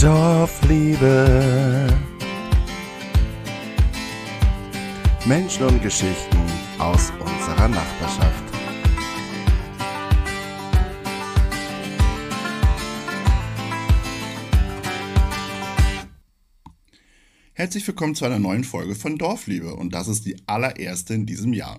Dorfliebe. Menschen und Geschichten aus unserer Nachbarschaft. Herzlich willkommen zu einer neuen Folge von Dorfliebe und das ist die allererste in diesem Jahr.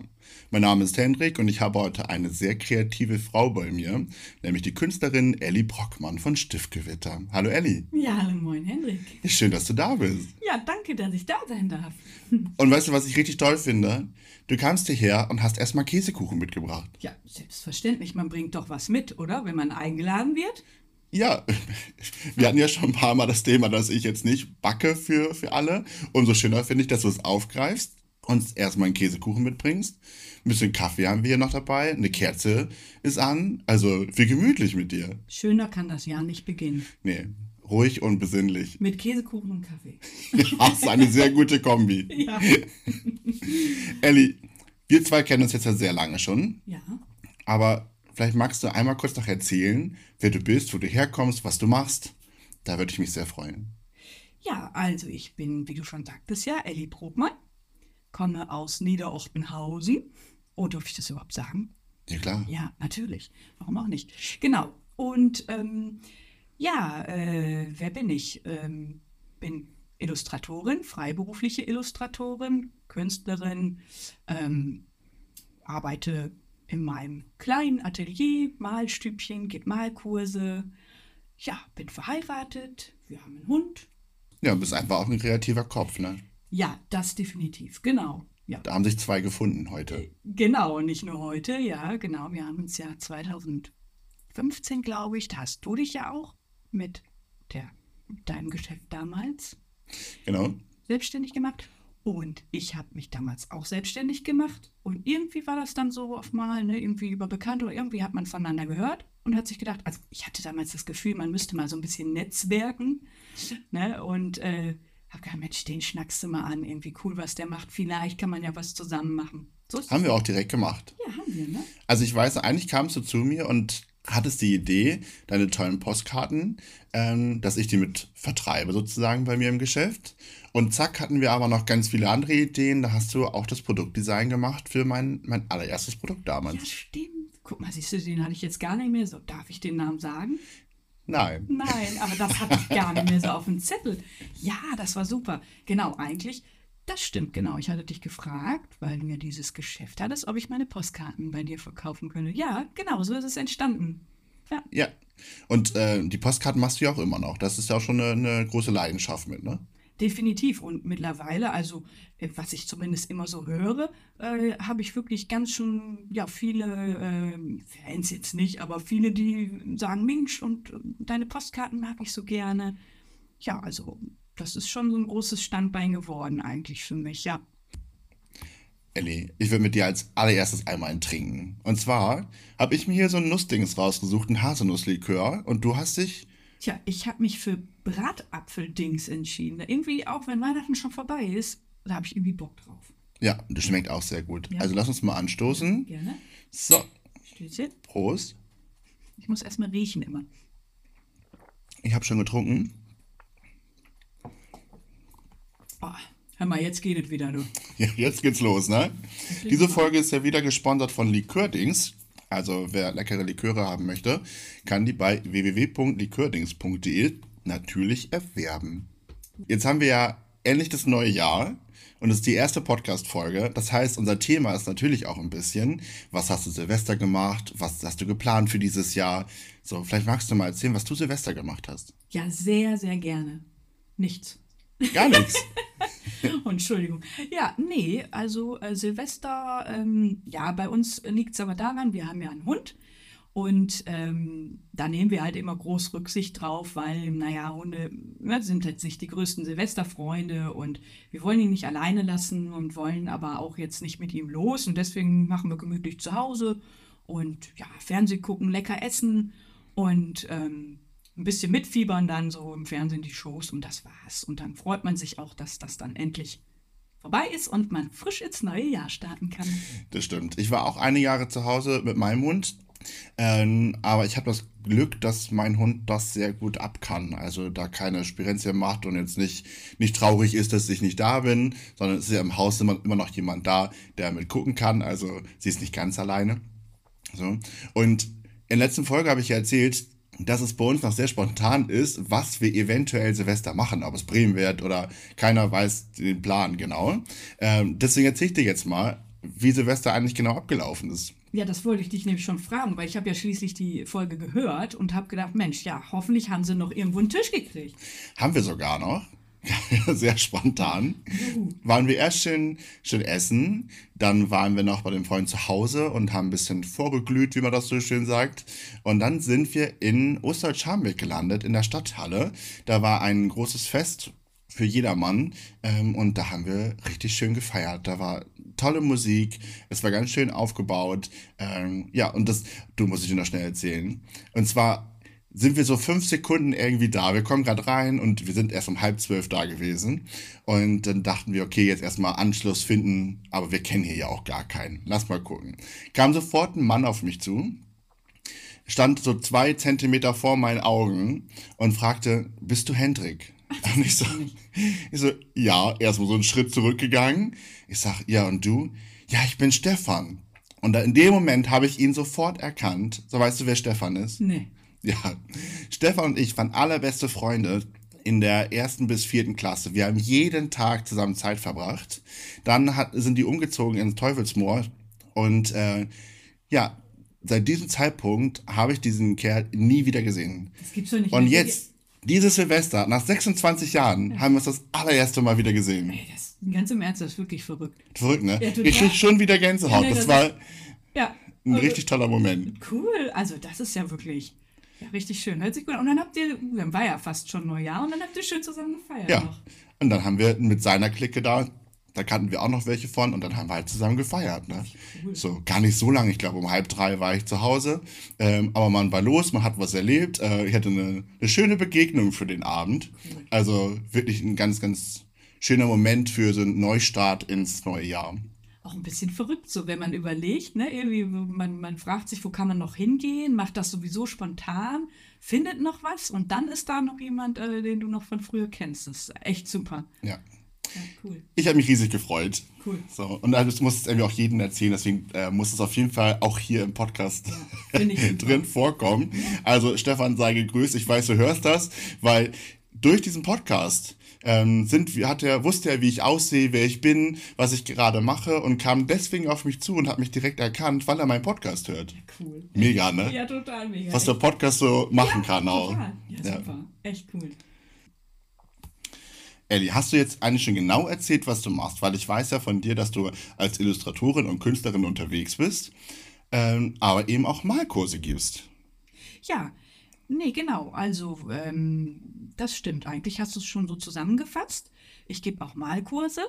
Mein Name ist Hendrik und ich habe heute eine sehr kreative Frau bei mir, nämlich die Künstlerin Elli Brockmann von Stiftgewitter. Hallo Elli. Ja, hallo moin Hendrik. Schön, dass du da bist. Ja, danke, dass ich da sein darf. Und weißt du, was ich richtig toll finde? Du kamst hierher und hast erstmal Käsekuchen mitgebracht. Ja, selbstverständlich. Man bringt doch was mit, oder? Wenn man eingeladen wird. Ja, wir hatten ja schon ein paar Mal das Thema, dass ich jetzt nicht backe für, für alle. Umso schöner finde ich, dass du es aufgreifst und erstmal einen Käsekuchen mitbringst. Ein bisschen Kaffee haben wir hier noch dabei. Eine Kerze ist an. Also viel gemütlich mit dir. Schöner kann das Jahr nicht beginnen. Nee, ruhig und besinnlich. Mit Käsekuchen und Kaffee. Das ist eine sehr gute Kombi. Ja. Elli, wir zwei kennen uns jetzt ja sehr lange schon. Ja. Aber vielleicht magst du einmal kurz noch erzählen, wer du bist, wo du herkommst, was du machst. Da würde ich mich sehr freuen. Ja, also ich bin, wie du schon sagtest, ja, Elli Brotmann. Komme aus Niederochtenhausen. Oh, darf ich das überhaupt sagen? Ja, klar. Ja, natürlich. Warum auch nicht? Genau. Und ähm, ja, äh, wer bin ich? Ähm, bin Illustratorin, freiberufliche Illustratorin, Künstlerin, ähm, arbeite in meinem kleinen Atelier, Malstübchen, gebe Malkurse. Ja, bin verheiratet, wir haben einen Hund. Ja, bist einfach auch ein kreativer Kopf, ne? Ja, das definitiv, genau. Ja. Da haben sich zwei gefunden heute. Genau, nicht nur heute, ja, genau. Wir haben uns ja 2015, glaube ich, da hast du dich ja auch mit der, deinem Geschäft damals Genau. selbstständig gemacht. Und ich habe mich damals auch selbstständig gemacht. Und irgendwie war das dann so auf mal, ne, irgendwie über Bekannte oder irgendwie hat man voneinander gehört und hat sich gedacht, also ich hatte damals das Gefühl, man müsste mal so ein bisschen netzwerken. Ne, und äh, habe gedacht, Mensch, den schnackst du mal an, irgendwie cool, was der macht. Vielleicht kann man ja was zusammen machen. So Haben wir auch direkt gemacht. Ja, haben wir, ne? Also ich weiß, eigentlich kamst du zu mir und hattest die Idee, deine tollen Postkarten, ähm, dass ich die mit vertreibe sozusagen bei mir im Geschäft. Und zack, hatten wir aber noch ganz viele andere Ideen. Da hast du auch das Produktdesign gemacht für mein, mein allererstes Produkt Ja, damals. stimmt. Guck mal, siehst du, den hatte ich jetzt gar nicht mehr so. Darf ich den Namen sagen? Nein. Nein, aber das hatte ich gar nicht mehr so auf dem Zettel. Ja, das war super. Genau, eigentlich, das stimmt genau. Ich hatte dich gefragt, weil du ja dieses Geschäft hattest, ob ich meine Postkarten bei dir verkaufen könnte. Ja, genau, so ist es entstanden. Ja, Ja. Und äh, die Postkarten machst du ja auch immer noch. Das ist ja auch schon eine, eine große Leidenschaft mit, ne? Definitiv. Und mittlerweile, also äh, was ich zumindest immer so höre, äh, habe ich wirklich ganz schon, ja, viele äh, Fans jetzt nicht, aber viele, die sagen, Mensch, und äh, deine Postkarten mag ich so gerne. Ja, also das ist schon so ein großes Standbein geworden eigentlich für mich, ja. Elli, ich will mit dir als allererstes einmal einen trinken. Und zwar habe ich mir hier so ein Nussdings rausgesucht, ein Haselnusslikör. Und du hast dich Tja, ich habe mich für Bratapfeldings entschieden. Irgendwie, auch wenn Weihnachten schon vorbei ist, da habe ich irgendwie Bock drauf. Ja, das schmeckt auch sehr gut. Ja. Also lass uns mal anstoßen. Gerne. So, Stößchen. Prost. Ich muss erstmal riechen immer. Ich habe schon getrunken. Oh, hör mal, jetzt geht es wieder, du. Ja, jetzt geht's los, ne? Diese Folge ist ja wieder gesponsert von Likördings. Also wer leckere Liköre haben möchte, kann die bei www.likördings.de natürlich erwerben. Jetzt haben wir ja endlich das neue Jahr und es ist die erste Podcast-Folge. Das heißt, unser Thema ist natürlich auch ein bisschen, was hast du Silvester gemacht, was hast du geplant für dieses Jahr. So, vielleicht magst du mal erzählen, was du Silvester gemacht hast. Ja, sehr, sehr gerne. Nichts. Gar nichts. Entschuldigung. Ja, nee, also äh, Silvester, ähm, ja, bei uns liegt es aber daran, wir haben ja einen Hund und ähm, da nehmen wir halt immer groß Rücksicht drauf, weil, naja, Hunde ne, sind jetzt nicht die größten Silvesterfreunde und wir wollen ihn nicht alleine lassen und wollen aber auch jetzt nicht mit ihm los und deswegen machen wir gemütlich zu Hause und ja, Fernsehen gucken, lecker essen und ähm, ein bisschen mitfiebern dann so im Fernsehen die Shows und das war's. Und dann freut man sich auch, dass das dann endlich vorbei ist und man frisch ins neue Jahr starten kann. Das stimmt. Ich war auch eine Jahre zu Hause mit meinem Hund. Ähm, aber ich habe das Glück, dass mein Hund das sehr gut ab kann. Also da keine Spirenzien macht und jetzt nicht, nicht traurig ist, dass ich nicht da bin, sondern es ist ja im Haus immer, immer noch jemand da, der mit gucken kann. Also sie ist nicht ganz alleine. So. Und in der letzten Folge habe ich ja erzählt, dass es bei uns noch sehr spontan ist, was wir eventuell Silvester machen, ob es Bremen wird oder keiner weiß den Plan genau. Ähm, deswegen erzähle ich dir jetzt mal, wie Silvester eigentlich genau abgelaufen ist. Ja, das wollte ich dich nämlich schon fragen, weil ich habe ja schließlich die Folge gehört und habe gedacht, Mensch, ja, hoffentlich haben sie noch irgendwo einen Tisch gekriegt. Haben wir sogar noch. Sehr spontan. Waren wir erst schön, schön essen, dann waren wir noch bei dem Freund zu Hause und haben ein bisschen vorgeglüht, wie man das so schön sagt. Und dann sind wir in Osterscharmbeck gelandet, in der Stadthalle. Da war ein großes Fest für jedermann ähm, und da haben wir richtig schön gefeiert. Da war tolle Musik, es war ganz schön aufgebaut. Ähm, ja, und das, du musst ich dir noch schnell erzählen. Und zwar sind wir so fünf Sekunden irgendwie da. Wir kommen gerade rein und wir sind erst um halb zwölf da gewesen. Und dann dachten wir, okay, jetzt erstmal Anschluss finden, aber wir kennen hier ja auch gar keinen. Lass mal gucken. Kam sofort ein Mann auf mich zu, stand so zwei Zentimeter vor meinen Augen und fragte, bist du Hendrik? Und ich so, ich so, ja, erstmal so einen Schritt zurückgegangen. Ich sag, ja, und du? Ja, ich bin Stefan. Und in dem Moment habe ich ihn sofort erkannt. So weißt du, wer Stefan ist? Nee. Ja, Stefan und ich waren allerbeste Freunde in der ersten bis vierten Klasse. Wir haben jeden Tag zusammen Zeit verbracht. Dann hat, sind die umgezogen ins Teufelsmoor. Und äh, ja, seit diesem Zeitpunkt habe ich diesen Kerl nie wieder gesehen. Das gibt's doch nicht. Und jetzt, dieses Silvester, nach 26 Jahren, haben wir uns das allererste Mal wieder gesehen. Ey, das, ganz im Ernst, das ist wirklich verrückt. Verrückt, ne? Ja, ich krieg schon wieder Gänsehaut. Ja, nee, das das war Ja. ein also- richtig toller Moment. Cool, also das ist ja wirklich ja, richtig schön. Hört sich gut an. Und dann habt ihr, dann war ja fast schon Neujahr und dann habt ihr schön zusammen gefeiert Ja. noch. Und dann haben wir mit seiner Clique da, da kannten wir auch noch welche von und dann haben wir halt zusammen gefeiert. Ne? Cool. So, gar nicht so lange. Ich glaube, um halb drei war ich zu Hause. Ähm, aber man war los, man hat was erlebt. Äh, ich hatte eine, eine schöne Begegnung für den Abend. Also wirklich ein ganz, ganz schöner Moment für so einen Neustart ins neue Jahr. Auch ein bisschen verrückt, so wenn man überlegt, ne? Irgendwie, man, man fragt sich, wo kann man noch hingehen, macht das sowieso spontan, findet noch was und dann ist da noch jemand, äh, den du noch von früher kennst. Das ist echt super. Ja. Ja, cool. Ich habe mich riesig gefreut. Cool. So, und das muss es irgendwie auch jedem erzählen, deswegen äh, muss es auf jeden Fall auch hier im Podcast drin vorkommen. Also Stefan, sei gegrüßt. Ich weiß, du hörst das, weil durch diesen Podcast ähm, sind, hat er, wusste er, wie ich aussehe, wer ich bin, was ich gerade mache und kam deswegen auf mich zu und hat mich direkt erkannt, weil er meinen Podcast hört. Cool. Mega, ne? Ja, total mega. Was der Podcast so machen kann auch. Total. Ja, Ja. super. Echt cool. Elli, hast du jetzt eigentlich schon genau erzählt, was du machst? Weil ich weiß ja von dir, dass du als Illustratorin und Künstlerin unterwegs bist, ähm, aber eben auch Malkurse gibst. Ja, nee, genau. Also, ähm, das stimmt. Eigentlich hast du es schon so zusammengefasst. Ich gebe auch Malkurse.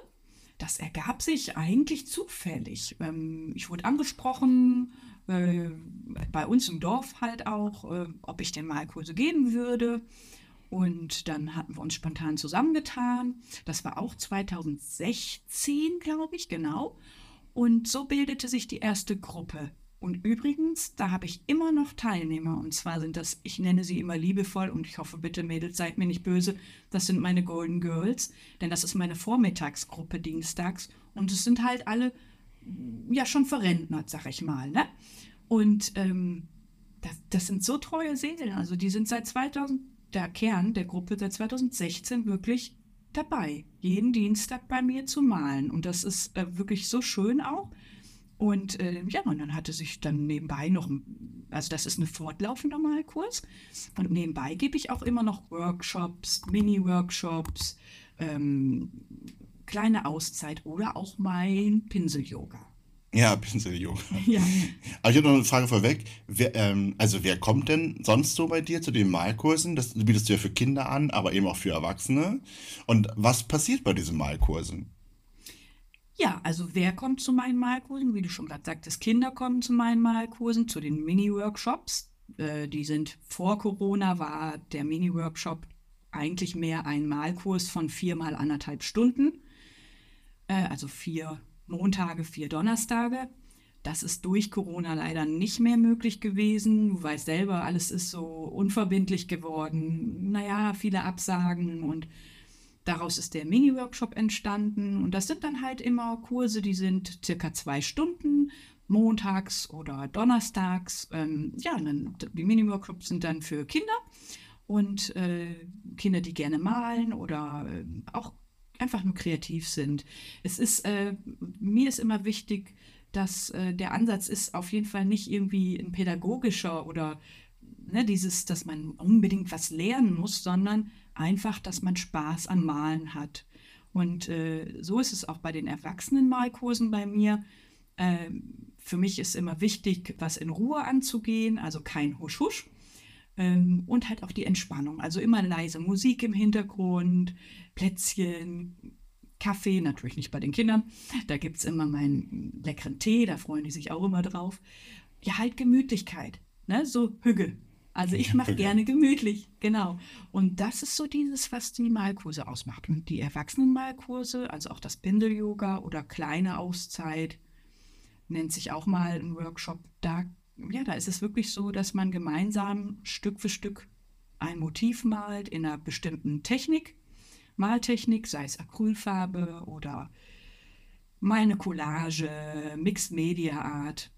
Das ergab sich eigentlich zufällig. Ähm, ich wurde angesprochen, äh, bei uns im Dorf halt auch, äh, ob ich denn Malkurse geben würde. Und dann hatten wir uns spontan zusammengetan. Das war auch 2016, glaube ich, genau. Und so bildete sich die erste Gruppe. Und übrigens, da habe ich immer noch Teilnehmer. Und zwar sind das, ich nenne sie immer liebevoll und ich hoffe bitte, Mädels, seid mir nicht böse, das sind meine Golden Girls. Denn das ist meine Vormittagsgruppe dienstags. Und es sind halt alle, ja, schon verrentnert, sag ich mal. Ne? Und ähm, das, das sind so treue Seelen. Also die sind seit 2000, der Kern der Gruppe seit 2016 wirklich dabei, jeden Dienstag bei mir zu malen. Und das ist äh, wirklich so schön auch. Und äh, ja, und dann hatte sich dann nebenbei noch, ein- also das ist ein fortlaufender Malkurs. Und nebenbei gebe ich auch immer noch Workshops, Mini-Workshops, ähm, kleine Auszeit oder auch mein Pinsel-Yoga. Ja, Pinsel-Yoga. Ja. Aber ich habe noch eine Frage vorweg. Wer, ähm, also wer kommt denn sonst so bei dir zu den Malkursen? Das bietest du ja für Kinder an, aber eben auch für Erwachsene. Und was passiert bei diesen Malkursen? Ja, also wer kommt zu meinen Malkursen? Wie du schon gerade sagtest, Kinder kommen zu meinen Malkursen, zu den Mini-Workshops. Äh, die sind vor Corona war der Mini-Workshop eigentlich mehr ein Malkurs von vier mal anderthalb Stunden. Äh, also vier Montage, vier Donnerstage. Das ist durch Corona leider nicht mehr möglich gewesen. Du weißt selber, alles ist so unverbindlich geworden. Naja, viele Absagen und daraus ist der Mini-Workshop entstanden. Und das sind dann halt immer Kurse, die sind circa zwei Stunden, montags oder donnerstags. Ähm, ja, dann, die Mini-Workshops sind dann für Kinder und äh, Kinder, die gerne malen oder äh, auch einfach nur kreativ sind. Es ist, äh, mir ist immer wichtig, dass äh, der Ansatz ist auf jeden Fall nicht irgendwie ein pädagogischer oder ne, dieses, dass man unbedingt was lernen muss, sondern einfach, dass man Spaß am Malen hat. Und äh, so ist es auch bei den Erwachsenenmalkursen bei mir. Äh, für mich ist immer wichtig, was in Ruhe anzugehen, also kein Husch-Husch. Ähm, und halt auch die Entspannung. Also immer leise Musik im Hintergrund, Plätzchen, Kaffee, natürlich nicht bei den Kindern. Da gibt es immer meinen leckeren Tee, da freuen die sich auch immer drauf. Ja, halt Gemütlichkeit, ne? so Hügge. Also ich mache gerne gemütlich, genau. Und das ist so dieses, was die Malkurse ausmacht. Und die Erwachsenenmalkurse, also auch das Bindel-Yoga oder kleine Auszeit, nennt sich auch mal ein Workshop. Da, ja, da ist es wirklich so, dass man gemeinsam Stück für Stück ein Motiv malt in einer bestimmten Technik Maltechnik, sei es Acrylfarbe oder meine Collage, Mixed Media Art.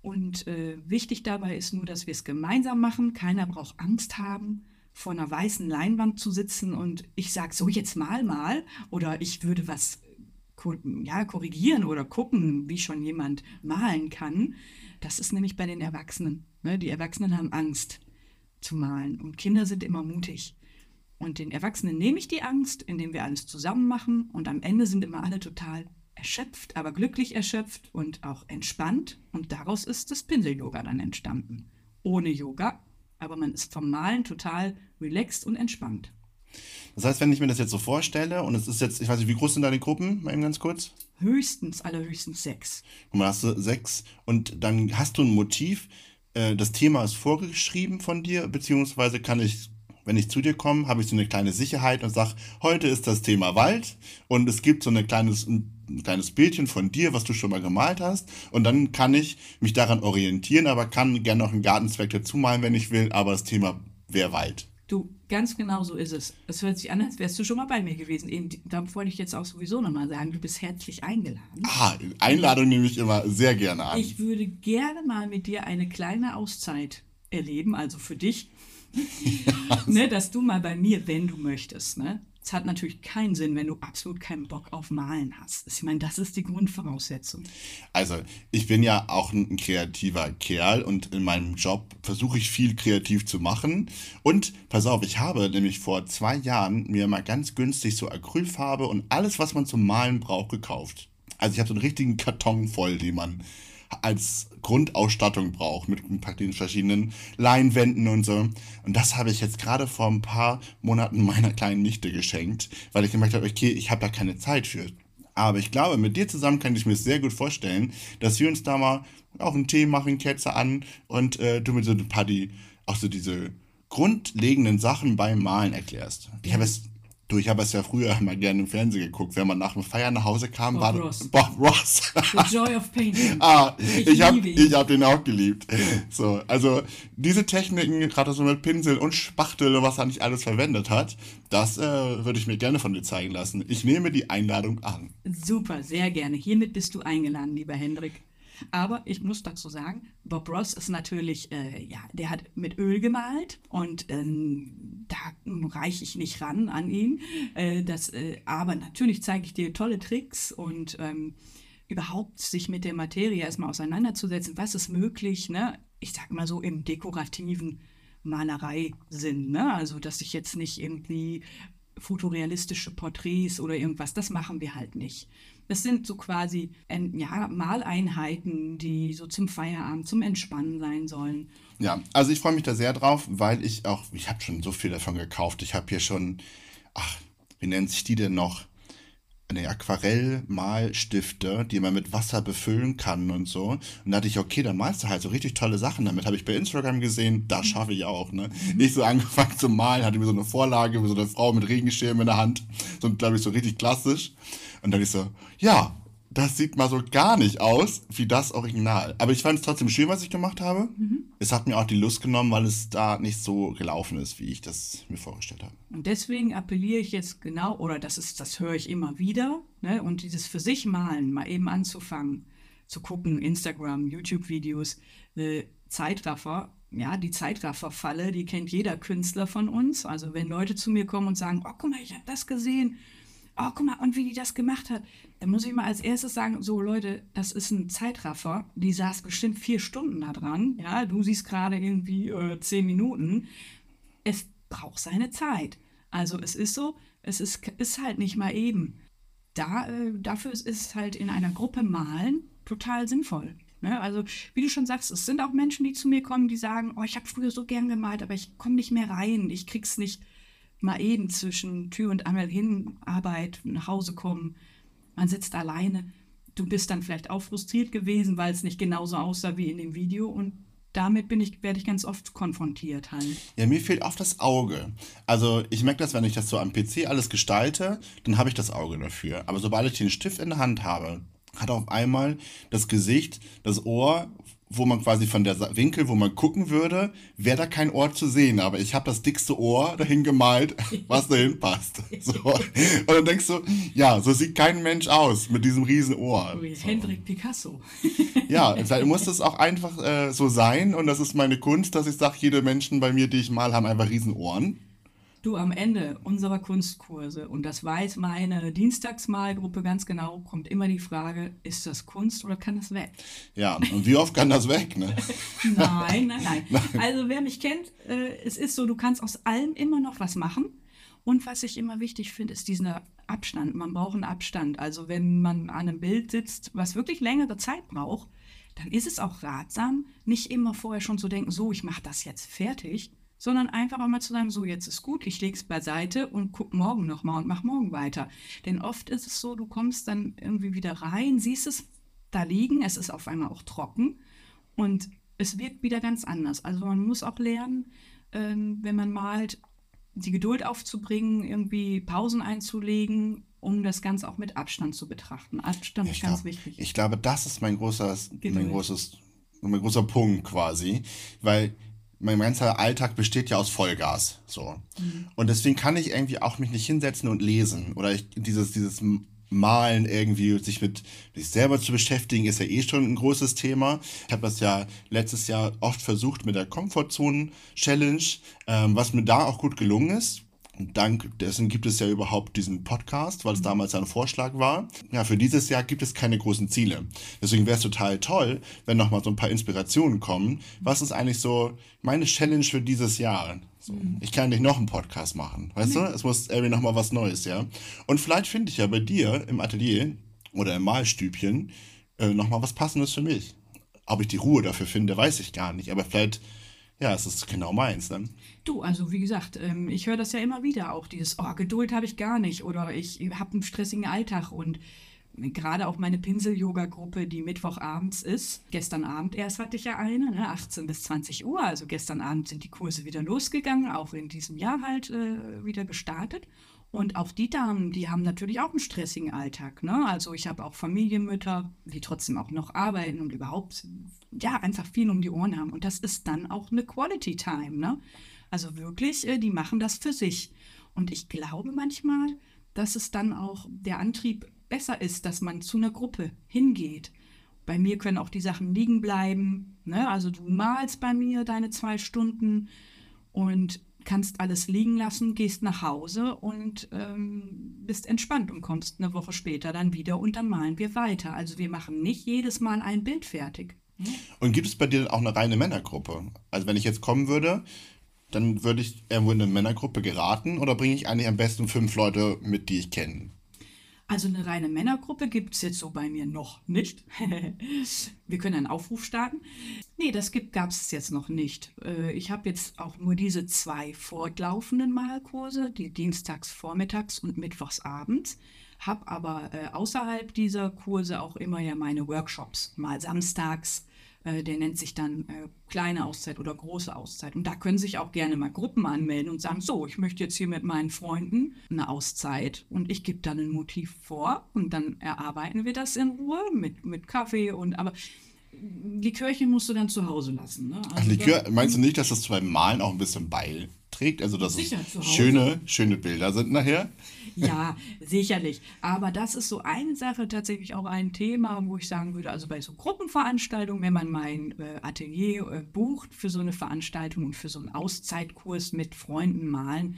Und äh, wichtig dabei ist nur, dass wir es gemeinsam machen. Keiner braucht Angst haben, vor einer weißen Leinwand zu sitzen und ich sage so, jetzt mal mal. Oder ich würde was ja, korrigieren oder gucken, wie schon jemand malen kann. Das ist nämlich bei den Erwachsenen. Ne? Die Erwachsenen haben Angst zu malen und Kinder sind immer mutig. Und den Erwachsenen nehme ich die Angst, indem wir alles zusammen machen. Und am Ende sind immer alle total erschöpft, aber glücklich erschöpft und auch entspannt. Und daraus ist das Pinsel-Yoga dann entstanden. Ohne Yoga, aber man ist vom Malen total relaxed und entspannt. Das heißt, wenn ich mir das jetzt so vorstelle und es ist jetzt, ich weiß nicht, wie groß sind deine Gruppen, mal eben ganz kurz? Höchstens, allerhöchstens sechs. Und dann hast du sechs und dann hast du ein Motiv, äh, das Thema ist vorgeschrieben von dir, beziehungsweise kann ich wenn ich zu dir komme, habe ich so eine kleine Sicherheit und sage, heute ist das Thema Wald und es gibt so eine kleines, ein kleines Bildchen von dir, was du schon mal gemalt hast und dann kann ich mich daran orientieren, aber kann gerne noch einen Gartenzweck dazu malen, wenn ich will, aber das Thema wäre Wald. Du, ganz genau so ist es. Es hört sich an, als wärst du schon mal bei mir gewesen. Eben, da wollte ich jetzt auch sowieso nochmal sagen, du bist herzlich eingeladen. Ah, Einladung nehme ich immer sehr gerne an. Ich würde gerne mal mit dir eine kleine Auszeit erleben, also für dich ja. ne, dass du mal bei mir, wenn du möchtest, ne? Es hat natürlich keinen Sinn, wenn du absolut keinen Bock auf Malen hast. Ich meine, das ist die Grundvoraussetzung. Also, ich bin ja auch ein kreativer Kerl und in meinem Job versuche ich viel kreativ zu machen. Und pass auf, ich habe nämlich vor zwei Jahren mir mal ganz günstig so Acrylfarbe und alles, was man zum Malen braucht, gekauft. Also ich habe so einen richtigen Karton voll, den man als Grundausstattung braucht mit den verschiedenen Leinwänden und so. Und das habe ich jetzt gerade vor ein paar Monaten meiner kleinen Nichte geschenkt, weil ich gemerkt habe, okay, ich habe da keine Zeit für. Aber ich glaube, mit dir zusammen kann ich mir sehr gut vorstellen, dass wir uns da mal auch einen Tee machen, Kerze an und äh, du mir so ein paar die, auch so diese grundlegenden Sachen beim Malen erklärst. Ich habe es Du, ich habe es ja früher mal gerne im Fernsehen geguckt. Wenn man nach dem Feiern nach Hause kam, Bob war Ross. Bob Ross. The Joy of Painting. ah, ich, ich habe hab den auch geliebt. So, also diese Techniken, gerade so mit Pinsel und Spachtel und was er nicht alles verwendet hat, das äh, würde ich mir gerne von dir zeigen lassen. Ich nehme die Einladung an. Super, sehr gerne. Hiermit bist du eingeladen, lieber Hendrik. Aber ich muss dazu sagen, Bob Ross ist natürlich, äh, ja, der hat mit Öl gemalt und ähm, da reiche ich nicht ran an ihn. Äh, das, äh, aber natürlich zeige ich dir tolle Tricks und ähm, überhaupt sich mit der Materie erstmal auseinanderzusetzen. Was ist möglich, ne? Ich sag mal so im dekorativen Malerei-Sinn, ne? Also, dass ich jetzt nicht irgendwie fotorealistische Porträts oder irgendwas, das machen wir halt nicht. Das sind so quasi ja, Maleinheiten, die so zum Feierabend, zum Entspannen sein sollen. Ja, also ich freue mich da sehr drauf, weil ich auch, ich habe schon so viel davon gekauft. Ich habe hier schon, ach, wie nennt sich die denn noch? Eine Aquarellmalstifte, die man mit Wasser befüllen kann und so. Und da dachte ich, okay, dann malst du halt so richtig tolle Sachen damit. Habe ich bei Instagram gesehen, das schaffe ich auch, ne? Mhm. Ich so angefangen zu malen, hatte mir so eine Vorlage, wie so eine Frau mit Regenschirm in der Hand. So, glaube ich, so richtig klassisch. Und dann ich so, ja, das sieht mal so gar nicht aus wie das Original. Aber ich fand es trotzdem schön, was ich gemacht habe. Mhm. Es hat mir auch die Lust genommen, weil es da nicht so gelaufen ist, wie ich das mir vorgestellt habe. Und deswegen appelliere ich jetzt genau, oder das ist, das höre ich immer wieder, ne? und dieses für sich malen, mal eben anzufangen, zu gucken, Instagram, YouTube-Videos, äh, Zeitraffer, ja, die Zeitraffer-Falle, die kennt jeder Künstler von uns. Also wenn Leute zu mir kommen und sagen, oh, guck mal, ich habe das gesehen, oh, guck mal, und wie die das gemacht hat, dann muss ich mal als erstes sagen, so Leute, das ist ein Zeitraffer, die saß bestimmt vier Stunden da dran, ja, du siehst gerade irgendwie äh, zehn Minuten. Es braucht seine Zeit. Also es ist so, es ist, ist halt nicht mal eben. Da, äh, dafür ist es halt in einer Gruppe malen total sinnvoll. Ne? Also, wie du schon sagst, es sind auch Menschen, die zu mir kommen, die sagen, oh, ich habe früher so gern gemalt, aber ich komme nicht mehr rein, ich krieg's nicht mal eben zwischen Tür und Angel hin, Arbeit, nach Hause kommen. Man sitzt alleine. Du bist dann vielleicht auch frustriert gewesen, weil es nicht genauso aussah wie in dem Video und damit bin ich, werde ich ganz oft konfrontiert halt. Ja, mir fehlt oft das Auge. Also ich merke das, wenn ich das so am PC alles gestalte, dann habe ich das Auge dafür. Aber sobald ich den Stift in der Hand habe, hat auf einmal das Gesicht, das Ohr, wo man quasi von der Winkel, wo man gucken würde, wäre da kein Ohr zu sehen. Aber ich habe das dickste Ohr dahin gemalt, was dahin passt. So. Und dann denkst du, ja, so sieht kein Mensch aus mit diesem riesen Ohr. So. Hendrik Picasso. Ja, vielleicht muss das auch einfach äh, so sein. Und das ist meine Kunst, dass ich sage, jede Menschen bei mir, die ich mal, haben einfach riesen Ohren. Du, am Ende unserer Kunstkurse, und das weiß meine Dienstagsmalgruppe ganz genau, kommt immer die Frage, ist das Kunst oder kann das weg? Ja, und wie oft kann das weg? Ne? nein, nein, nein, nein. Also wer mich kennt, äh, es ist so, du kannst aus allem immer noch was machen. Und was ich immer wichtig finde, ist dieser Abstand. Man braucht einen Abstand. Also wenn man an einem Bild sitzt, was wirklich längere Zeit braucht, dann ist es auch ratsam, nicht immer vorher schon zu denken, so, ich mache das jetzt fertig, sondern einfach auch mal zu sagen, so jetzt ist gut, ich lege es beiseite und guck morgen nochmal und mach morgen weiter. Denn oft ist es so, du kommst dann irgendwie wieder rein, siehst es da liegen, es ist auf einmal auch trocken und es wirkt wieder ganz anders. Also man muss auch lernen, ähm, wenn man malt, die Geduld aufzubringen, irgendwie Pausen einzulegen, um das Ganze auch mit Abstand zu betrachten. Abstand ich ist ganz glaub, wichtig. Ich glaube, das ist mein großer, mein großes, mein großer Punkt quasi, weil mein ganzer Alltag besteht ja aus Vollgas. So. Mhm. Und deswegen kann ich irgendwie auch mich nicht hinsetzen und lesen. Oder ich, dieses, dieses Malen irgendwie, sich mit sich selber zu beschäftigen, ist ja eh schon ein großes Thema. Ich habe das ja letztes Jahr oft versucht mit der Comfortzone-Challenge, ähm, was mir da auch gut gelungen ist dank dessen gibt es ja überhaupt diesen Podcast, weil es damals ein Vorschlag war. Ja, für dieses Jahr gibt es keine großen Ziele. Deswegen wäre es total toll, wenn nochmal so ein paar Inspirationen kommen. Was ist eigentlich so meine Challenge für dieses Jahr? So, mhm. Ich kann nicht noch einen Podcast machen, weißt mhm. du? Es muss irgendwie nochmal was Neues, ja? Und vielleicht finde ich ja bei dir im Atelier oder im Malstübchen äh, nochmal was Passendes für mich. Ob ich die Ruhe dafür finde, weiß ich gar nicht. Aber vielleicht ja, es ist genau meins. Ne? Du, also wie gesagt, ähm, ich höre das ja immer wieder auch, dieses, oh, Geduld habe ich gar nicht oder ich habe einen stressigen Alltag und gerade auch meine Pinsel-Yoga-Gruppe, die Mittwochabends ist. Gestern Abend erst hatte ich ja eine, ne, 18 bis 20 Uhr. Also gestern Abend sind die Kurse wieder losgegangen, auch in diesem Jahr halt äh, wieder gestartet. Und auch die Damen, die haben natürlich auch einen stressigen Alltag. Ne? Also ich habe auch Familienmütter, die trotzdem auch noch arbeiten und überhaupt ja einfach viel um die Ohren haben. Und das ist dann auch eine Quality Time. Ne? Also wirklich, äh, die machen das für sich. Und ich glaube manchmal, dass es dann auch der Antrieb besser ist, dass man zu einer Gruppe hingeht. Bei mir können auch die Sachen liegen bleiben. Ne? Also du malst bei mir deine zwei Stunden und kannst alles liegen lassen, gehst nach Hause und ähm, bist entspannt und kommst eine Woche später dann wieder und dann malen wir weiter. Also wir machen nicht jedes Mal ein Bild fertig. Und gibt es bei dir auch eine reine Männergruppe? Also wenn ich jetzt kommen würde, dann würde ich irgendwo in eine Männergruppe geraten oder bringe ich eigentlich am besten fünf Leute mit, die ich kenne? Also eine reine Männergruppe gibt es jetzt so bei mir noch nicht. Wir können einen Aufruf starten. Nee, das gab es jetzt noch nicht. Äh, ich habe jetzt auch nur diese zwei fortlaufenden Malkurse, die dienstags vormittags und mittwochs abends. Habe aber äh, außerhalb dieser Kurse auch immer ja meine Workshops. Mal samstags, Äh, der nennt sich dann äh, kleine Auszeit oder große Auszeit. Und da können sich auch gerne mal Gruppen anmelden und sagen, so, ich möchte jetzt hier mit meinen Freunden eine Auszeit. Und ich gebe dann ein Motiv vor und dann erarbeiten wir das in Ruhe mit, mit Kaffee und aber Likörchen musst du dann zu Hause lassen. Ne? Also Likör, meinst du nicht, dass das beim Malen auch ein bisschen beiträgt? Also, dass Sicher, es schöne, schöne Bilder sind nachher? Ja, sicherlich. Aber das ist so eine Sache, tatsächlich auch ein Thema, wo ich sagen würde, also bei so Gruppenveranstaltungen, wenn man mein äh, Atelier äh, bucht für so eine Veranstaltung und für so einen Auszeitkurs mit Freunden malen,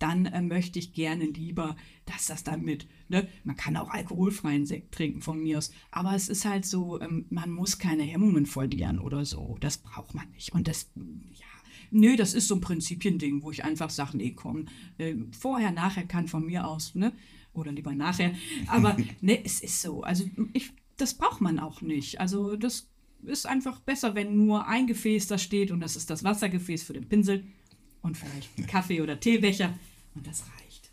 dann äh, möchte ich gerne lieber, dass das dann mit, ne, man kann auch alkoholfreien Sekt trinken von mir aus, aber es ist halt so, ähm, man muss keine Hemmungen verlieren oder so. Das braucht man nicht. Und das, ja, Nö, das ist so ein Prinzipiending, wo ich einfach sage, nee, komm, äh, vorher, nachher kann von mir aus, ne? Oder lieber nachher. Aber ne, es ist so. Also ich, das braucht man auch nicht. Also das ist einfach besser, wenn nur ein Gefäß da steht und das ist das Wassergefäß für den Pinsel und vielleicht Kaffee- oder Teebecher und das reicht.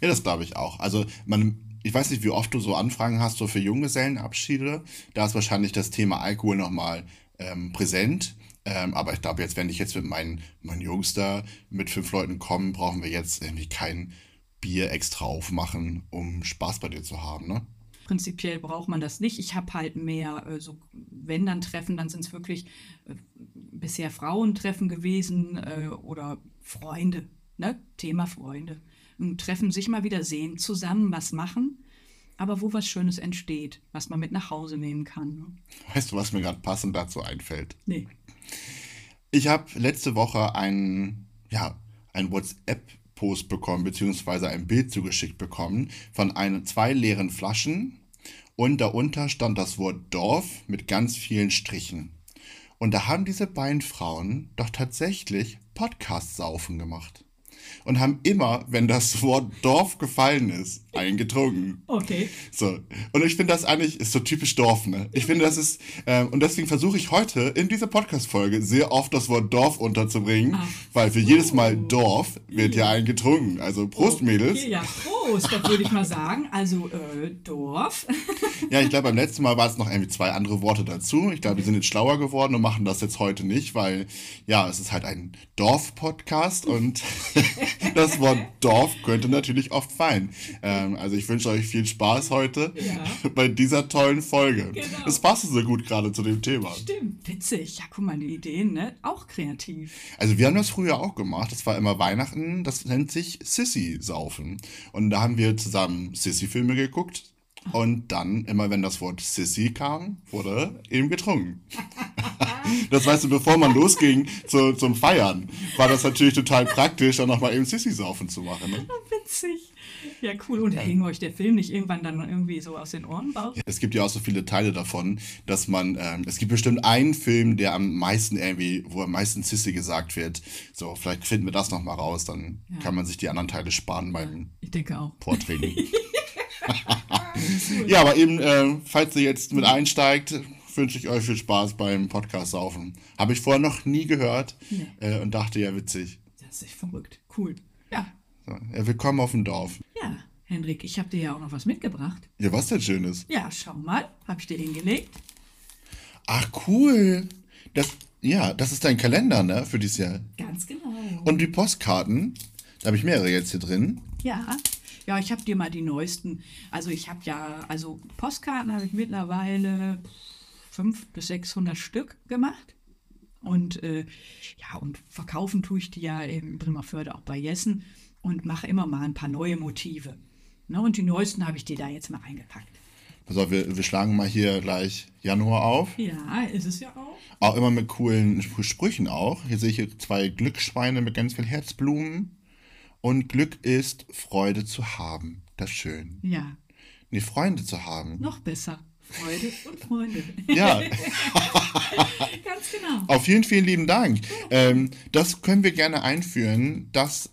Ja, das glaube ich auch. Also man, ich weiß nicht, wie oft du so Anfragen hast, so für Junggesellenabschiede. Da ist wahrscheinlich das Thema Alkohol nochmal ähm, präsent. Ähm, aber ich glaube, jetzt, wenn ich jetzt mit meinen, meinen Jungs da mit fünf Leuten komme, brauchen wir jetzt irgendwie kein Bier extra aufmachen, um Spaß bei dir zu haben, ne? Prinzipiell braucht man das nicht. Ich habe halt mehr äh, so, wenn dann Treffen, dann sind es wirklich äh, bisher Frauentreffen gewesen äh, oder Freunde, ne? Thema Freunde. Und treffen sich mal wieder sehen, zusammen was machen, aber wo was Schönes entsteht, was man mit nach Hause nehmen kann. Ne? Weißt du, was mir gerade passend dazu einfällt? Nee. Ich habe letzte Woche einen, ja, einen WhatsApp-Post bekommen, beziehungsweise ein Bild zugeschickt bekommen von ein, zwei leeren Flaschen und darunter stand das Wort Dorf mit ganz vielen Strichen. Und da haben diese beiden Frauen doch tatsächlich Podcast-Saufen gemacht. Und haben immer, wenn das Wort Dorf gefallen ist, eingetrunken. Okay. So. Und ich finde das eigentlich, ist so typisch Dorf, ne? Ich finde, das ist, ähm, und deswegen versuche ich heute in dieser Podcast-Folge sehr oft das Wort Dorf unterzubringen, Ach weil für jedes Mal Dorf wird ja eingetrunken. Also Prost, Mädels. Okay, ja, Prost, das würde ich mal sagen. Also äh, Dorf. Ja, ich glaube, beim letzten Mal war es noch irgendwie zwei andere Worte dazu. Ich glaube, wir sind jetzt schlauer geworden und machen das jetzt heute nicht, weil, ja, es ist halt ein Dorf-Podcast und das Wort Dorf könnte natürlich oft fallen. Ähm, also ich wünsche euch viel Spaß heute Ja. bei dieser tollen Folge. Genau. Es passt so gut gerade zu dem Thema. Stimmt, witzig. Ja, guck mal, die Ideen, ne? Auch kreativ. Also wir haben das früher auch gemacht. Das war immer Weihnachten. Das nennt sich Sissy-Saufen. Und da haben wir zusammen Sissy-Filme geguckt. Und dann, immer wenn das Wort Sissy kam, wurde eben getrunken. Das weißt du, bevor man losging zu, zum Feiern, war das natürlich total praktisch, dann nochmal eben Sissy-Saufen zu machen. Ne? Witzig. Ja, cool. Und hing euch der Film nicht irgendwann dann irgendwie so aus den Ohren raus? Es gibt ja auch so viele Teile davon, dass man, ähm, es gibt bestimmt einen Film, der am meisten irgendwie, wo am meisten Sissy gesagt wird. So, vielleicht finden wir das nochmal raus, dann Ja. kann man sich die anderen Teile sparen beim Ich denke auch. Vorträgen. ja, aber eben, äh, falls ihr jetzt mit einsteigt, wünsche ich euch viel Spaß beim Podcast saufen. Habe ich vorher noch nie gehört Nee. äh, und dachte, ja, witzig. Das ist echt verrückt. Cool. Ja. Ja, willkommen auf dem Dorf. Ja, Hendrik, ich habe dir ja auch noch was mitgebracht. Ja, was denn Schönes? Ja, schau mal. Habe ich dir hingelegt. Ach, cool. Das, ja, das ist dein Kalender, ne, für dieses Jahr. Ganz genau. Und die Postkarten, da habe ich mehrere jetzt hier drin. Ja, ja, ich habe dir mal die neuesten. Also ich habe ja, also Postkarten habe ich mittlerweile 500 bis 600 Stück gemacht. Und äh, ja, und verkaufen tue ich die ja in Bremerförde auch bei Jessen und mache immer mal ein paar neue Motive. Ne, und die neuesten habe ich dir da jetzt mal reingepackt. Also wir, wir schlagen mal hier gleich Januar auf. Ja, ist es ja auch. Auch immer mit coolen Sprüchen auch. Hier sehe ich hier zwei Glücksschweine mit ganz viel Herzblumen. Und Glück ist, Freude zu haben. Das ist schön. Ja, Nee, Freunde zu haben. noch besser. Freude und Freunde. Ja, Ganz genau. auf vielen, vielen lieben Dank. Ähm, das können wir gerne einführen, dass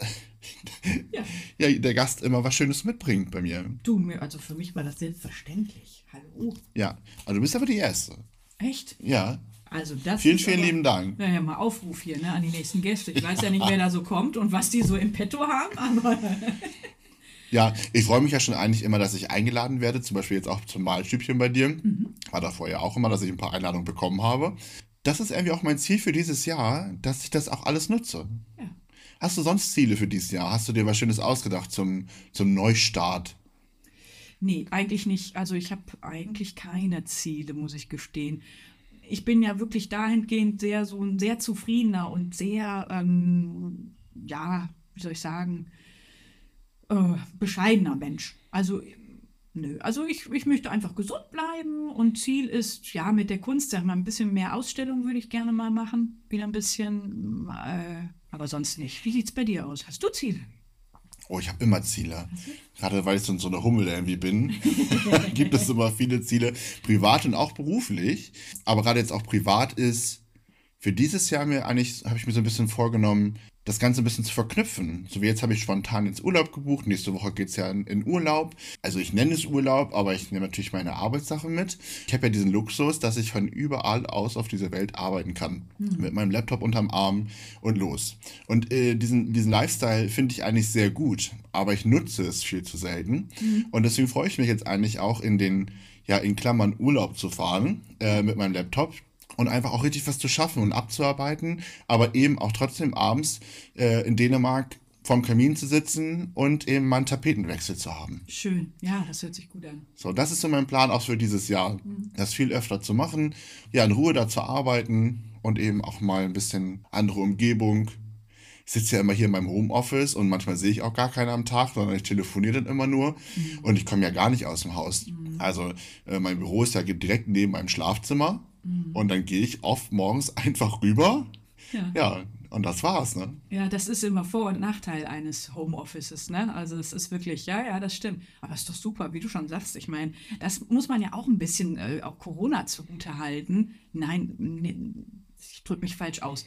Ja. ja, der Gast immer was Schönes mitbringt bei mir. Du, mir, also für mich war das selbstverständlich. Hallo. Ja, also du bist aber die Erste. Echt? Ja, Also das vielen, ist vielen aber- lieben Dank. Naja, mal Aufruf hier ne, an die nächsten Gäste. Ich weiß ja nicht, wer da so kommt und was die so im Petto haben, aber Ja, ich freue mich ja schon eigentlich immer, dass ich eingeladen werde, zum Beispiel jetzt auch zum Malstübchen bei dir. Mhm. War davor ja auch immer, dass ich ein paar Einladungen bekommen habe. Das ist irgendwie auch mein Ziel für dieses Jahr, dass ich das auch alles nutze. Ja. Hast du sonst Ziele für dieses Jahr? Hast du dir was Schönes ausgedacht zum, zum Neustart? Nee, eigentlich nicht. Also ich habe eigentlich keine Ziele, muss ich gestehen. Ich bin ja wirklich dahingehend sehr so ein sehr zufriedener und sehr, ähm, ja, wie soll ich sagen, äh, bescheidener Mensch. Also nö, also ich, ich möchte einfach gesund bleiben und Ziel ist, ja, mit der Kunst, sag mal, ein bisschen mehr Ausstellung würde ich gerne mal machen. Wieder ein bisschen, äh, aber sonst nicht. Wie sieht's bei dir aus? Hast du Ziele? Oh, ich habe immer Ziele. Gerade weil ich so, eine Hummel irgendwie bin, gibt es immer viele Ziele, privat und auch beruflich. Aber gerade jetzt auch privat ist, für dieses Jahr mir eigentlich, habe ich mir so ein bisschen vorgenommen, das Ganze ein bisschen zu verknüpfen. So wie jetzt habe ich spontan ins Urlaub gebucht. Nächste Woche geht es ja in, in, Urlaub. Also ich nenne es Urlaub, aber ich nehme natürlich meine Arbeitssache mit. Ich habe ja diesen Luxus, dass ich von überall aus auf dieser Welt arbeiten kann. Mhm. Mit meinem Laptop unterm Arm und los. Und äh, diesen, diesen Lifestyle finde ich eigentlich sehr gut, aber ich nutze es viel zu selten. Mhm. Und deswegen freue ich mich jetzt eigentlich auch in den, ja, in Klammern Urlaub zu fahren äh, mit meinem Laptop und einfach auch richtig was zu schaffen und abzuarbeiten, aber eben auch trotzdem abends äh, in Dänemark vorm Kamin zu sitzen und eben mal einen Tapetenwechsel zu haben. Schön, ja, das hört sich gut an. So, das ist so mein Plan auch für dieses Jahr, mhm. das viel öfter zu machen, ja, in Ruhe da zu arbeiten und eben auch mal ein bisschen andere Umgebung. Ich sitze ja immer hier in meinem Homeoffice und manchmal sehe ich auch gar keinen am Tag, sondern ich telefoniere dann immer nur mhm. und ich komme ja gar nicht aus dem Haus. Mhm. Also äh, mein Büro ist ja direkt neben meinem Schlafzimmer Mhm. Und dann gehe ich oft morgens einfach rüber. Ja. ja, und das war's, ne? Ja, das ist immer Vor- und Nachteil eines Homeoffices, ne? Also es ist wirklich, ja, ja, das stimmt. Aber es ist doch super, wie du schon sagst. Ich meine, das muss man ja auch ein bisschen äh, auch Corona zugute halten. Nein, nee, ich drücke mich falsch aus.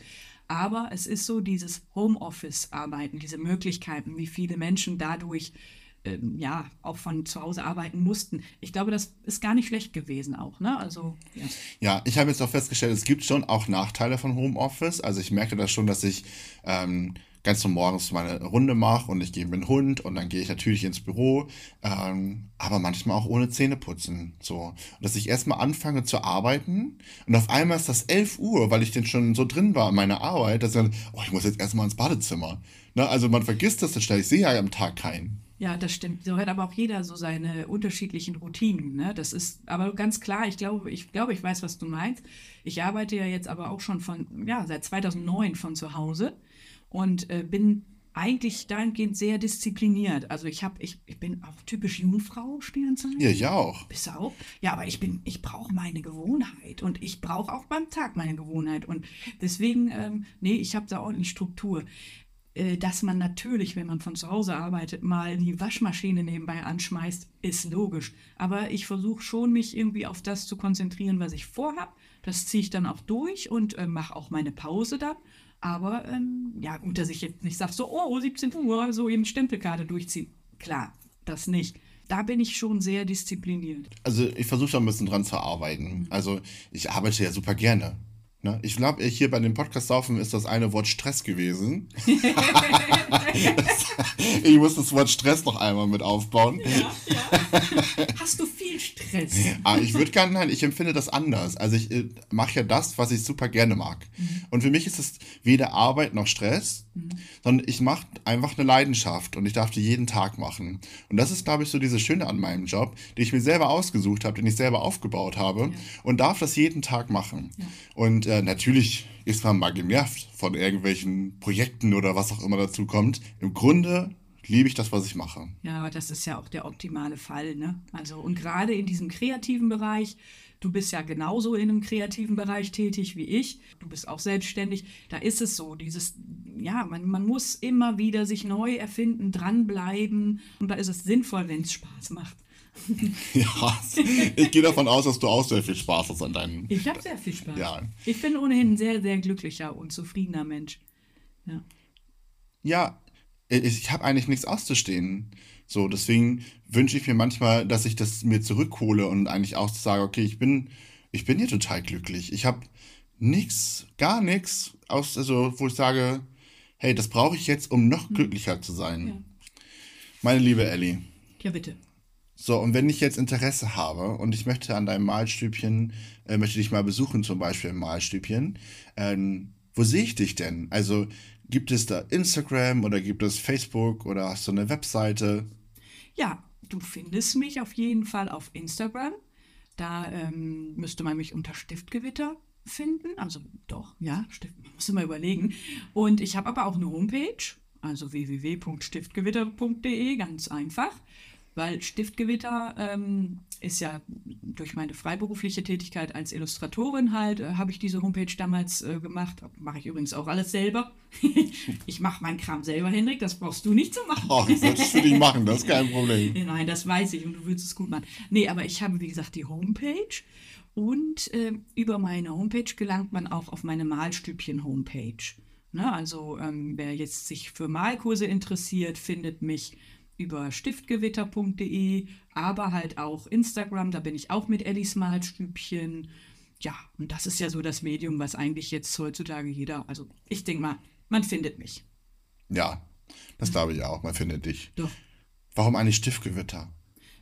Aber es ist so dieses Homeoffice-Arbeiten, diese Möglichkeiten, wie viele Menschen dadurch ähm, ja auch von zu Hause arbeiten mussten. Ich glaube, das ist gar nicht schlecht gewesen auch. Ne? Also, ja. ja, ich habe jetzt auch festgestellt, es gibt schon auch Nachteile von Homeoffice. Also ich merke das schon, dass ich ähm, ganz normal morgens meine Runde mache und ich gehe mit dem Hund und dann gehe ich natürlich ins Büro, ähm, aber manchmal auch ohne Zähne putzen. So. Und dass ich erstmal anfange zu arbeiten und auf einmal ist das 11 Uhr, weil ich denn schon so drin war in meiner Arbeit, dass ich dann, oh, ich muss jetzt erstmal ins Badezimmer. Ne? Also man vergisst das dann schnell, ich sehe ja am Tag keinen. Ja, das stimmt. So hat aber auch jeder so seine unterschiedlichen Routinen. Ne? Das ist aber ganz klar. Ich glaube, ich glaube, ich weiß, was du meinst. Ich arbeite ja jetzt aber auch schon von, ja, seit 2009 von zu Hause und äh, bin eigentlich dahingehend sehr diszipliniert. Also ich habe, ich, ich bin auch typisch Jungfrau, Sternzeichen. Ja, ich auch. Bist du auch? Ja, aber ich bin, ich brauche meine Gewohnheit und ich brauche auch beim Tag meine Gewohnheit und deswegen, ähm, nee, ich habe da ordentlich Struktur. Äh, dass man natürlich, wenn man von zu Hause arbeitet, mal die Waschmaschine nebenbei anschmeißt, ist logisch. Aber ich versuche schon, mich irgendwie auf das zu konzentrieren, was ich vorhab. Das ziehe ich dann auch durch und äh, mache auch meine Pause dann. Aber ähm, ja, gut, dass ich jetzt nicht sage, so, oh, 17 Uhr, so eben Stempelkarte durchziehen. Klar, das nicht. Da bin ich schon sehr diszipliniert. Also ich versuche da ein bisschen dran zu arbeiten. Mhm. Also ich arbeite ja super gerne. Ne? Ich glaube, hier bei dem Podcast saufen ist das eine Wort Stress gewesen. ich muss das Wort Stress noch einmal mit aufbauen. Ja, ja. Hast du viel Stress? ah, ich würde gerne, nein, ich empfinde das anders. Also ich äh, mache ja das, was ich super gerne mag. Mhm. Und für mich ist es weder Arbeit noch Stress, mhm. sondern ich mache einfach eine Leidenschaft und ich darf die jeden Tag machen. Und das ist, glaube ich, so diese Schöne an meinem Job, den ich mir selber ausgesucht habe, den ich selber aufgebaut habe ja. und darf das jeden Tag machen. Und äh, natürlich ist man mal genervt von irgendwelchen Projekten oder was auch immer dazu kommt. Im Grunde liebe ich das, was ich mache. Ja, aber das ist ja auch der optimale Fall, ne? Also und gerade in diesem kreativen Bereich, du bist ja genauso in einem kreativen Bereich tätig wie ich, du bist auch selbstständig, da ist es so, dieses, ja, man, man muss immer wieder sich neu erfinden, dranbleiben und da ist es sinnvoll, wenn es Spaß macht. ja, ich gehe davon aus, dass du auch sehr viel Spaß hast an deinen. Ich habe sehr viel Spaß. Ja. Ich bin ohnehin ein sehr, sehr glücklicher und zufriedener Mensch. Ja. Ja, ich habe eigentlich nichts auszustehen. So, deswegen wünsche ich mir manchmal, dass ich das mir zurückhole und eigentlich auch sage, okay, ich bin, ich bin hier total glücklich. Ich habe nichts, gar nichts, also wo ich sage, hey, das brauche ich jetzt, um noch hm. glücklicher zu sein. Ja. Meine liebe Ellie. Ja, bitte. So, und wenn ich jetzt Interesse habe und ich möchte an deinem Malstübchen, äh, möchte dich mal besuchen, zum Beispiel im Malstübchen, ähm, wo sehe ich dich denn? Also gibt es da Instagram oder gibt es Facebook oder hast du eine Webseite? Ja, du findest mich auf jeden Fall auf Instagram. Da ähm, müsste man mich unter Stiftgewitter finden. Also doch, ja, Stift, muss immer überlegen. Und ich habe aber auch eine Homepage, also www.stiftgewitter.de, ganz einfach weil Stiftgewitter ähm, ist ja durch meine freiberufliche Tätigkeit als Illustratorin halt, äh, habe ich diese Homepage damals äh, gemacht. Mache ich übrigens auch alles selber. ich mache meinen Kram selber, Henrik, das brauchst du nicht zu machen. Oh, das solltest du nicht machen, das ist kein Problem. Nein, das weiß ich und du willst es gut machen. Nee, aber ich habe, wie gesagt, die Homepage und äh, über meine Homepage gelangt man auch auf meine Malstübchen-Homepage. Ne, also ähm, wer jetzt sich für Malkurse interessiert, findet mich über stiftgewitter.de, aber halt auch Instagram, da bin ich auch mit Ellis Malstübchen. Ja, und das ist ja so das Medium, was eigentlich jetzt heutzutage jeder, also ich denke mal, man findet mich. Ja, das glaube ich auch, man findet dich. Doch. Warum eigentlich Stiftgewitter?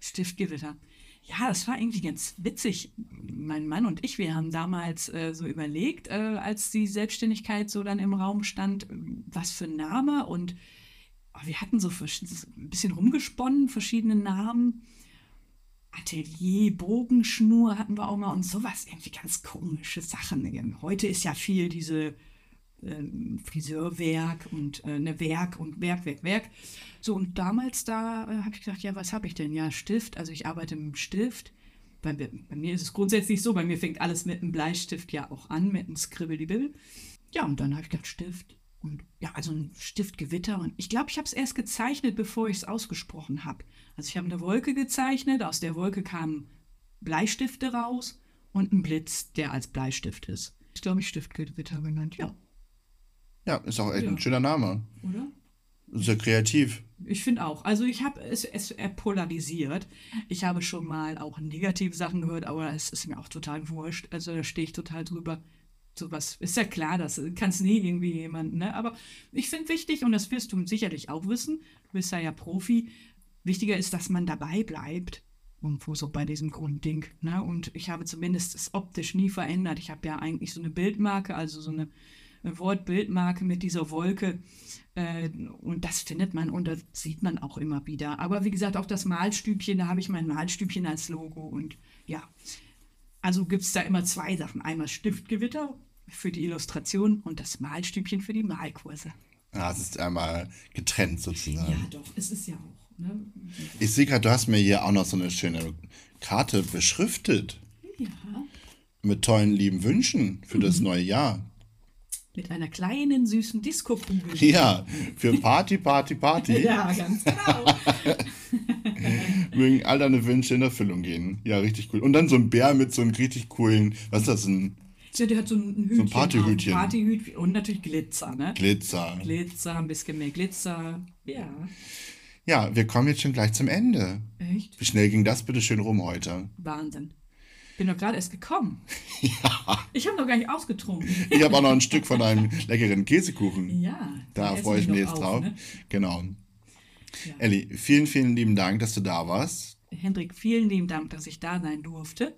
Stiftgewitter. Ja, das war irgendwie ganz witzig. Mein Mann und ich, wir haben damals äh, so überlegt, äh, als die Selbstständigkeit so dann im Raum stand, was für ein Name und wir hatten so ein bisschen rumgesponnen, verschiedene Namen. Atelier, Bogenschnur hatten wir auch mal und sowas. Irgendwie ganz komische Sachen. Heute ist ja viel diese äh, Friseurwerk und äh, ne Werk und Werk, Werk, Werk. So, und damals da äh, habe ich gedacht, ja, was habe ich denn? Ja, Stift. Also ich arbeite mit dem Stift. Bei, bei, mir ist es grundsätzlich so, bei mir fängt alles mit einem Bleistift ja auch an, mit einem Scribbly-Bill. Ja, und dann habe ich gedacht, Stift. Und ja, also ein Stiftgewitter. Und ich glaube, ich habe es erst gezeichnet, bevor ich es ausgesprochen habe. Also ich habe eine Wolke gezeichnet, aus der Wolke kamen Bleistifte raus und ein Blitz, der als Bleistift ist. Ich glaube, ich Stiftgewitter genannt, ja. Ja, ist auch echt ja. ein schöner Name. Oder? Sehr kreativ. Ich finde auch. Also ich habe es, es polarisiert. Ich habe schon mal auch negative Sachen gehört, aber es ist mir auch total wurscht. Also da stehe ich total drüber sowas ist ja klar, das kannst nie irgendwie jemanden, ne? Aber ich finde wichtig, und das wirst du sicherlich auch wissen, du bist ja ja Profi, wichtiger ist, dass man dabei bleibt. Irgendwo so bei diesem Grundding. Ne? Und ich habe zumindest es optisch nie verändert. Ich habe ja eigentlich so eine Bildmarke, also so eine Wortbildmarke mit dieser Wolke. Äh, und das findet man und das sieht man auch immer wieder. Aber wie gesagt, auch das Malstübchen, da habe ich mein Malstübchen als Logo. Und ja, also gibt es da immer zwei Sachen. Einmal Stiftgewitter für die Illustration und das Malstübchen für die Malkurse. Ja, es ist einmal getrennt sozusagen. Ja, doch, es ist ja auch. Ne? Ich sehe gerade, du hast mir hier auch noch so eine schöne Karte beschriftet. Ja. Mit tollen lieben Wünschen für mhm. das neue Jahr. Mit einer kleinen süßen Disco-Kugel. Ja, für Party, Party, Party. ja, ganz genau. Mögen all deine Wünsche in Erfüllung gehen. Ja, richtig cool. Und dann so ein Bär mit so einem richtig coolen, was ist das, ein der hat so ein Hütchen. So ein Partyhütchen. Partyhütchen und natürlich Glitzer, ne? Glitzer. Glitzer, ein bisschen mehr Glitzer. Ja. Ja, wir kommen jetzt schon gleich zum Ende. Echt? Wie schnell ging das bitte schön rum heute? Wahnsinn. Bin doch gerade erst gekommen. Ja. Ich habe noch gar nicht ausgetrunken. Ich habe auch noch ein Stück von einem leckeren Käsekuchen. Ja. Da freue ich mich jetzt auf, drauf. Ne? Genau. Ja. Elli, vielen, vielen lieben Dank, dass du da warst. Hendrik, vielen lieben Dank, dass ich da sein durfte.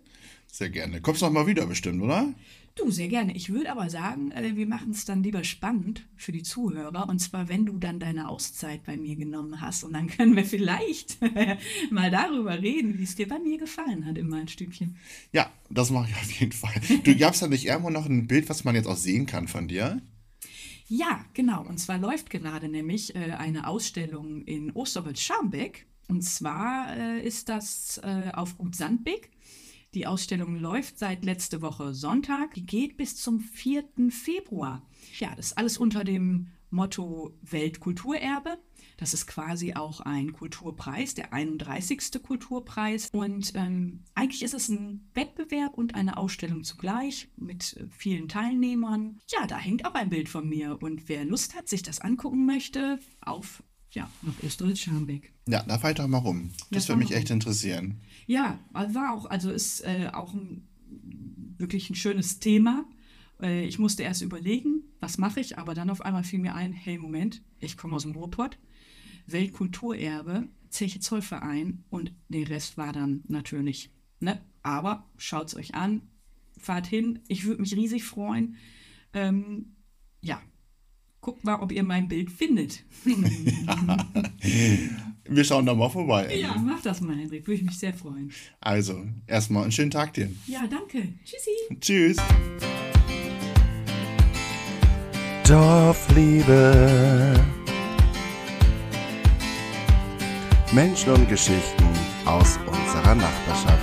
Sehr gerne. Kommst du noch mal wieder bestimmt, oder? Du, sehr gerne. Ich würde aber sagen, äh, wir machen es dann lieber spannend für die Zuhörer. Und zwar, wenn du dann deine Auszeit bei mir genommen hast. Und dann können wir vielleicht mal darüber reden, wie es dir bei mir gefallen hat in meinem Stübchen. Ja, das mache ich auf jeden Fall. Du gabst ja nicht irgendwo noch ein Bild, was man jetzt auch sehen kann von dir? Ja, genau. Und zwar läuft gerade nämlich äh, eine Ausstellung in Osterholz-Scharmbeck. Und zwar äh, ist das auf Gut Sandbeck. Die Ausstellung läuft seit letzte Woche Sonntag. Die geht bis zum 4. Februar. Ja, das ist alles unter dem Motto Weltkulturerbe. Das ist quasi auch ein Kulturpreis, der 31. Kulturpreis. Und ähm, eigentlich ist es ein Wettbewerb und eine Ausstellung zugleich mit äh, vielen Teilnehmern. Ja, da hängt auch ein Bild von mir. Und wer Lust hat, sich das angucken möchte, auf ja, nach Österreich-Scharmbeck. Ja, da fahre ich doch mal rum. Das würde mich echt interessieren. Ja, war auch, also ist äh, auch ein, wirklich ein schönes Thema. Äh, ich musste erst überlegen, was mache ich, aber dann auf einmal fiel mir ein, hey, Moment, ich komme aus dem Ruhrpott, Weltkulturerbe, Zeche Zollverein und der Rest war dann natürlich, ne? Aber schaut's euch an, fahrt hin, ich würde mich riesig freuen. Ähm, ja, guckt mal, ob ihr mein Bild findet. Wir schauen da mal vorbei. ja, mach das mal, Hendrik, würde ich mich sehr freuen. Also, erstmal einen schönen Tag dir. Ja, danke. Tschüssi. Tschüss. Dorfliebe. Menschen und Geschichten aus unserer Nachbarschaft.